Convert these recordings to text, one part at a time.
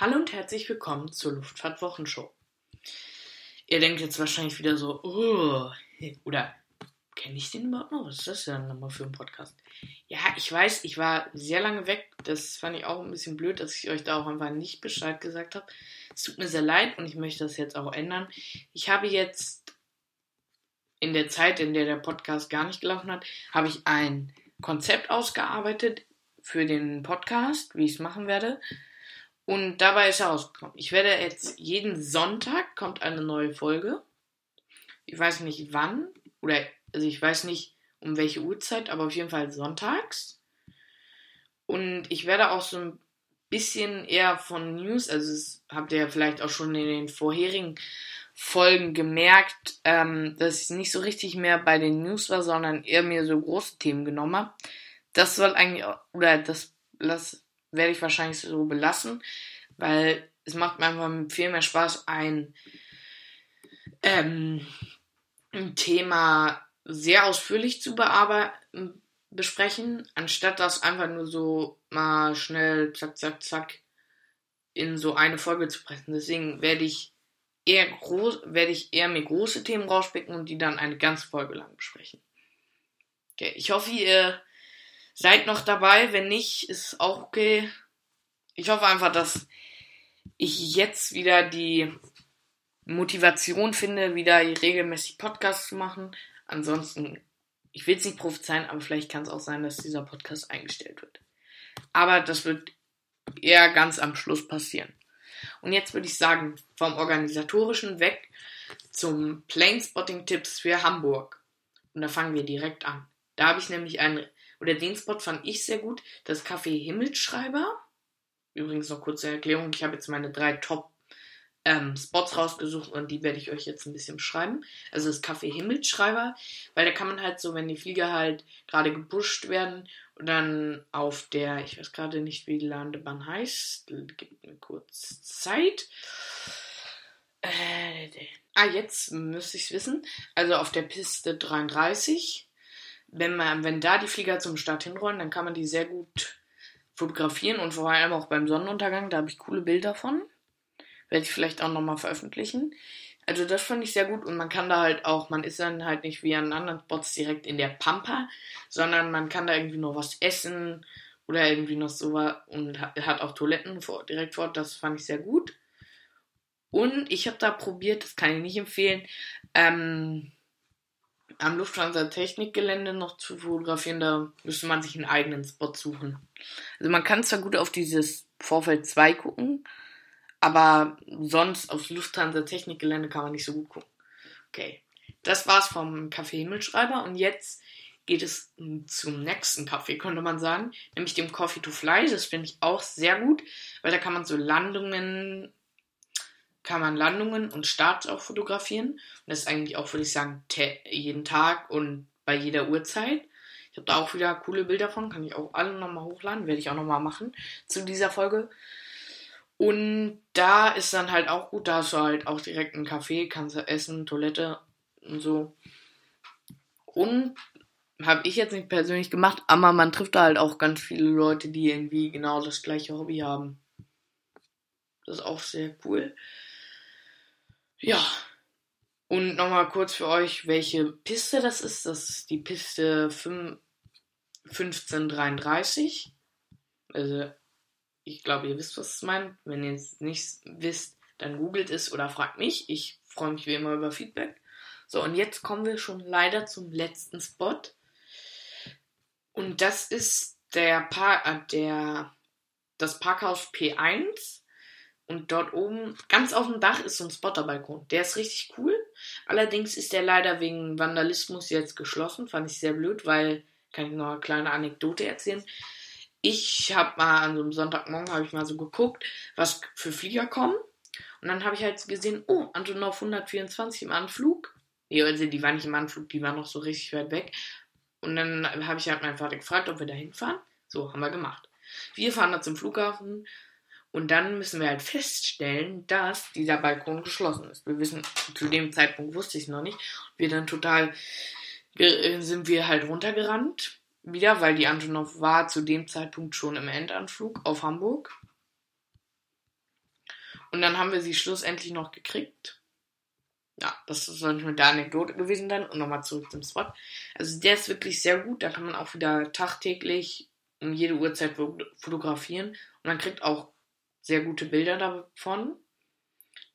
Hallo und herzlich willkommen zur Luftfahrt-Wochenshow. Ihr denkt jetzt wahrscheinlich wieder so, oh, oder kenne ich den überhaupt noch? Was ist das denn nochmal für ein Podcast? Ja, ich weiß, ich war sehr lange weg. Das fand ich auch ein bisschen blöd, dass ich euch da auch einfach nicht Bescheid gesagt habe. Es tut mir sehr leid und ich möchte das jetzt auch ändern. Ich habe jetzt in der Zeit, in der der Podcast gar nicht gelaufen hat, habe ich ein Konzept ausgearbeitet für den Podcast, wie ich es machen werde. Und dabei ist herausgekommen, ich werde jetzt jeden Sonntag kommt eine neue Folge. Ich weiß nicht wann, oder also ich weiß nicht um welche Uhrzeit, aber auf jeden Fall sonntags. Und ich werde auch so ein bisschen eher von News, also das habt ihr ja vielleicht auch schon in den vorherigen Folgen gemerkt, ähm, dass ich nicht so richtig mehr bei den News war, sondern eher mir so große Themen genommen habe. Das soll eigentlich, oder das, das werde ich wahrscheinlich so belassen, weil es macht mir einfach viel mehr Spaß, ein, ähm, ein Thema sehr ausführlich zu bearbeiten, besprechen, anstatt das einfach nur so mal schnell, zack, zack, zack, in so eine Folge zu pressen. Deswegen werde ich eher groß, werde ich eher mir große Themen rauspicken und die dann eine ganze Folge lang besprechen. Okay, ich hoffe, ihr seid noch dabei. Wenn nicht, ist auch okay. Ich hoffe einfach, dass ich jetzt wieder die Motivation finde, wieder regelmäßig Podcasts zu machen. Ansonsten, ich will es nicht prophezeien, aber vielleicht kann es auch sein, dass dieser Podcast eingestellt wird. Aber das wird eher ganz am Schluss passieren. Und jetzt würde ich sagen, vom organisatorischen weg zum Planespotting-Tipps für Hamburg. Und da fangen wir direkt an. Da habe ich nämlich einen, oder den Spot fand ich sehr gut, das Café Himmelschreiber. Übrigens noch kurze Erklärung, ich habe jetzt meine drei Top ähm, Spots rausgesucht und die werde ich euch jetzt ein bisschen beschreiben. Also das Café Himmelschreiber, weil da kann man halt so, wenn die Flieger halt gerade gepusht werden und dann auf der, ich weiß gerade nicht, wie die Landebahn heißt, gibt mir kurz Zeit. Äh, ah, jetzt müsste ich es wissen. Also auf der Piste 33. Wenn man, wenn da die Flieger zum Start hinrollen, dann kann man die sehr gut fotografieren und vor allem auch beim Sonnenuntergang, da habe ich coole Bilder von. Werde ich vielleicht auch nochmal veröffentlichen. Also das fand ich sehr gut und man kann da halt auch, man ist dann halt nicht wie an anderen Spots direkt in der Pampa, sondern man kann da irgendwie noch was essen oder irgendwie noch so was und hat auch Toiletten vor, direkt vor, das fand ich sehr gut. Und ich habe da probiert, das kann ich nicht empfehlen, ähm, am Lufthansa Technikgelände noch zu fotografieren, da müsste man sich einen eigenen Spot suchen. Also man kann zwar gut auf dieses Vorfeld 2 gucken, aber sonst aufs Lufthansa Technikgelände kann man nicht so gut gucken. Okay, das war's vom Café Himmelschreiber und jetzt geht es zum nächsten Café, könnte man sagen, nämlich dem Coffee to Fly. Das finde ich auch sehr gut, weil da kann man so Landungen, kann man Landungen und Starts auch fotografieren. Und das ist eigentlich auch, würde ich sagen, jeden Tag und bei jeder Uhrzeit. Ich habe da auch wieder coole Bilder von, kann ich auch alle nochmal hochladen, werde ich auch nochmal machen zu dieser Folge. Und da ist dann halt auch gut, da hast du halt auch direkt einen Café, kannst du essen, Toilette und so. Und habe ich jetzt nicht persönlich gemacht, aber man trifft da halt auch ganz viele Leute, die irgendwie genau das gleiche Hobby haben. Das ist auch sehr cool. Ja. Und nochmal kurz für euch, welche Piste das ist. Das ist die Piste 5, 1533. Also ich glaube, ihr wisst, was es meint. Wenn ihr es nicht wisst, dann googelt es oder fragt mich. Ich freue mich wie immer über Feedback. So, und jetzt kommen wir schon leider zum letzten Spot. Und das ist der, pa äh, der das Parkhaus P1. Und dort oben, ganz auf dem Dach, ist so ein Spotterbalkon. Der ist richtig cool. Allerdings ist der leider wegen Vandalismus jetzt geschlossen. Fand ich sehr blöd, weil, kann ich noch eine kleine Anekdote erzählen ich habe mal an so einem Sonntagmorgen habe ich mal so geguckt, was für Flieger kommen. Und dann habe ich halt gesehen, oh, Antonov 124 im Anflug. Nee, also die war nicht im Anflug, die war noch so richtig weit weg. Und dann habe ich halt meinen Vater gefragt, ob wir da hinfahren. So, haben wir gemacht. Wir fahren da zum Flughafen und dann müssen wir halt feststellen, dass dieser Balkon geschlossen ist. Wir wissen, zu dem Zeitpunkt wusste ich es noch nicht. Wir dann total sind wir halt runtergerannt wieder, weil die Antonov war zu dem Zeitpunkt schon im Endanflug auf Hamburg. Und dann haben wir sie schlussendlich noch gekriegt. Ja, das soll nicht mit der Anekdote gewesen sein. Und nochmal zurück zum Spot. Also der ist wirklich sehr gut. Da kann man auch wieder tagtäglich um jede Uhrzeit fotografieren. Und man kriegt auch sehr gute Bilder davon.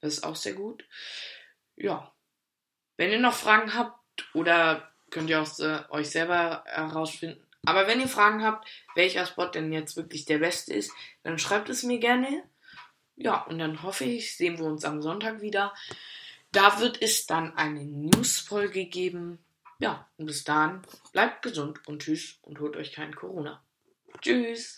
Das ist auch sehr gut. Ja. Wenn ihr noch Fragen habt oder könnt ihr auch äh, euch selber herausfinden. Aber wenn ihr Fragen habt, welcher Spot denn jetzt wirklich der beste ist, dann schreibt es mir gerne. Ja, und dann hoffe ich, sehen wir uns am Sonntag wieder. Da wird es dann eine News-Folge geben. Ja, und bis dahin bleibt gesund und tschüss und holt euch kein Corona. Tschüss.